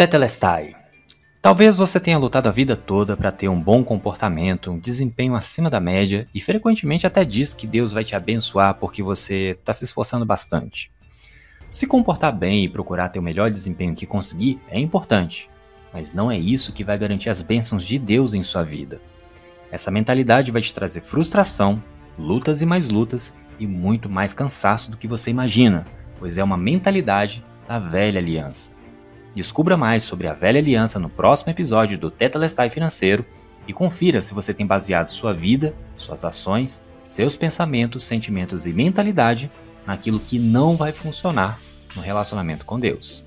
Tetelestai. Talvez você tenha lutado a vida toda para ter um bom comportamento, um desempenho acima da média e frequentemente até diz que Deus vai te abençoar porque você está se esforçando bastante. Se comportar bem e procurar ter o melhor desempenho que conseguir é importante, mas não é isso que vai garantir as bênçãos de Deus em sua vida. Essa mentalidade vai te trazer frustração, lutas e mais lutas e muito mais cansaço do que você imagina, pois é uma mentalidade da velha aliança. Descubra mais sobre a velha aliança no próximo episódio do Tetelestai Financeiro e confira se você tem baseado sua vida, suas ações, seus pensamentos, sentimentos e mentalidade naquilo que não vai funcionar no relacionamento com Deus.